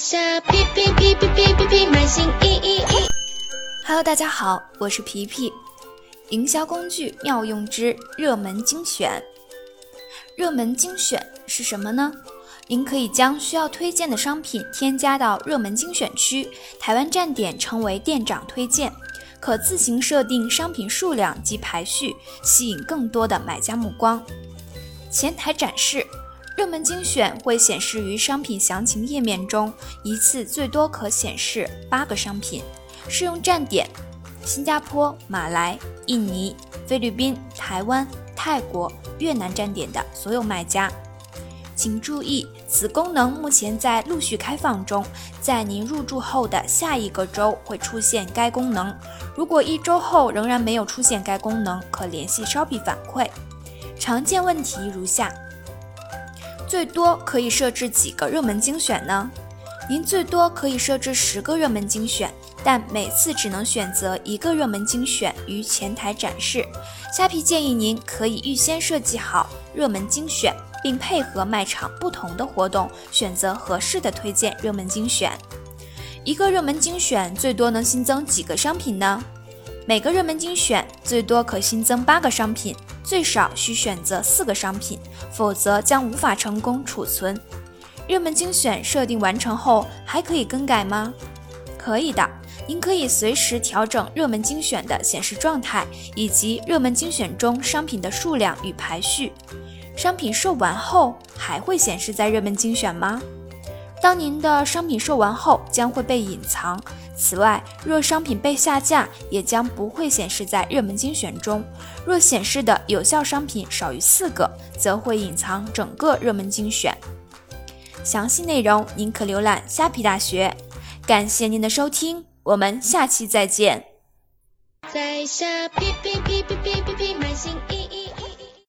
下皮皮皮皮皮皮皮买新衣衣衣。Hello，大家好，我是皮皮。营销工具妙用之热门精选。热门精选是什么呢？您可以将需要推荐的商品添加到热门精选区，台湾站点称为店长推荐，可自行设定商品数量及排序，吸引更多的买家目光。前台展示。热门精选会显示于商品详情页面中，一次最多可显示八个商品，适用站点新加坡、马来、印尼、菲律宾、台湾、泰国、越南站点的所有卖家。请注意，此功能目前在陆续开放中，在您入住后的下一个周会出现该功能。如果一周后仍然没有出现该功能，可联系 Shopee 反馈。常见问题如下。最多可以设置几个热门精选呢？您最多可以设置十个热门精选，但每次只能选择一个热门精选于前台展示。虾皮建议您可以预先设计好热门精选，并配合卖场不同的活动，选择合适的推荐热门精选。一个热门精选最多能新增几个商品呢？每个热门精选最多可新增八个商品。最少需选择四个商品，否则将无法成功储存。热门精选设定完成后，还可以更改吗？可以的，您可以随时调整热门精选的显示状态，以及热门精选中商品的数量与排序。商品售完后还会显示在热门精选吗？当您的商品售完后将会被隐藏。此外，若商品被下架，也将不会显示在热门精选中。若显示的有效商品少于四个，则会隐藏整个热门精选。详细内容您可浏览虾皮大学。感谢您的收听，我们下期再见。在下皮皮皮皮皮皮皮买新衣。